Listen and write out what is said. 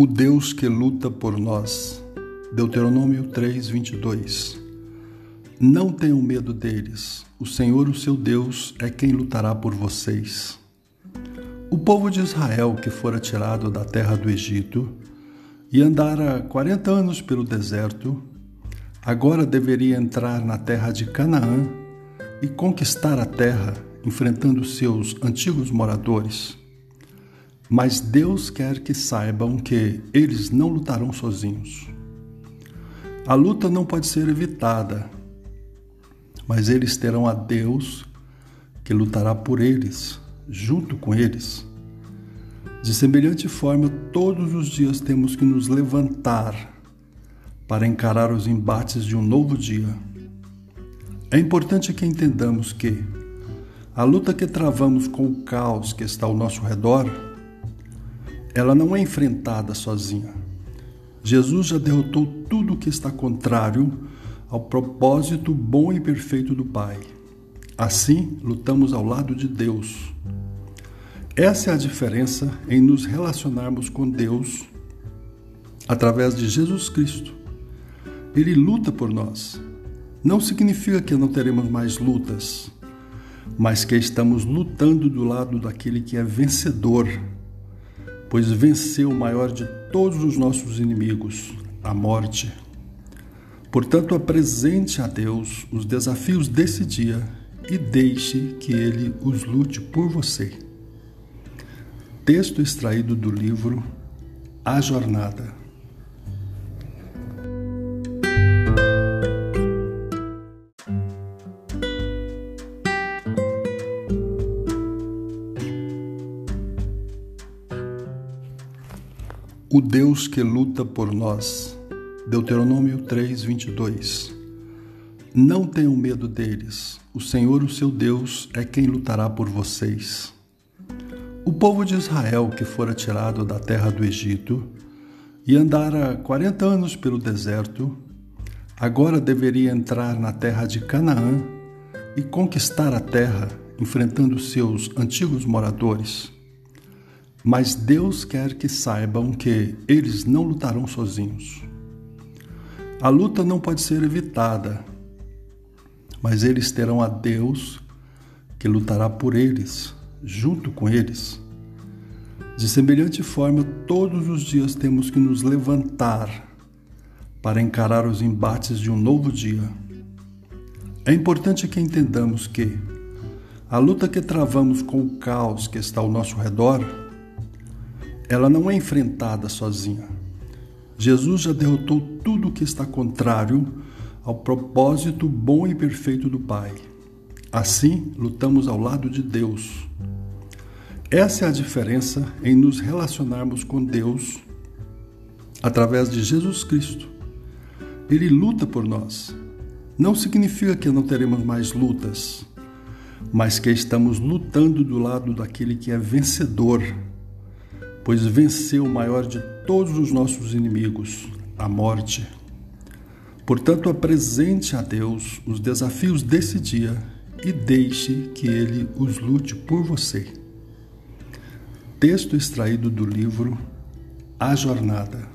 O Deus que luta por nós. Deuteronômio 3, 22. Não tenham medo deles. O Senhor, o seu Deus, é quem lutará por vocês. O povo de Israel, que fora tirado da terra do Egito e andara quarenta anos pelo deserto, agora deveria entrar na terra de Canaã e conquistar a terra, enfrentando seus antigos moradores. Mas Deus quer que saibam que eles não lutarão sozinhos. A luta não pode ser evitada, mas eles terão a Deus que lutará por eles, junto com eles. De semelhante forma, todos os dias temos que nos levantar para encarar os embates de um novo dia. É importante que entendamos que a luta que travamos com o caos que está ao nosso redor ela não é enfrentada sozinha. Jesus já derrotou tudo o que está contrário ao propósito bom e perfeito do Pai. Assim, lutamos ao lado de Deus. Essa é a diferença em nos relacionarmos com Deus através de Jesus Cristo. Ele luta por nós. Não significa que não teremos mais lutas, mas que estamos lutando do lado daquele que é vencedor pois venceu o maior de todos os nossos inimigos, a morte. Portanto, apresente a Deus os desafios desse dia e deixe que Ele os lute por você. Texto extraído do livro A Jornada. O Deus que luta por nós. Deuteronômio 3, 22. Não tenham medo deles. O Senhor, o seu Deus, é quem lutará por vocês. O povo de Israel, que fora tirado da terra do Egito e andara quarenta anos pelo deserto, agora deveria entrar na terra de Canaã e conquistar a terra, enfrentando seus antigos moradores. Mas Deus quer que saibam que eles não lutarão sozinhos. A luta não pode ser evitada, mas eles terão a Deus que lutará por eles, junto com eles. De semelhante forma, todos os dias temos que nos levantar para encarar os embates de um novo dia. É importante que entendamos que a luta que travamos com o caos que está ao nosso redor ela não é enfrentada sozinha. Jesus já derrotou tudo o que está contrário ao propósito bom e perfeito do Pai. Assim, lutamos ao lado de Deus. Essa é a diferença em nos relacionarmos com Deus através de Jesus Cristo. Ele luta por nós. Não significa que não teremos mais lutas, mas que estamos lutando do lado daquele que é vencedor pois venceu o maior de todos os nossos inimigos, a morte. Portanto, apresente a Deus os desafios desse dia e deixe que Ele os lute por você. Texto extraído do livro A Jornada.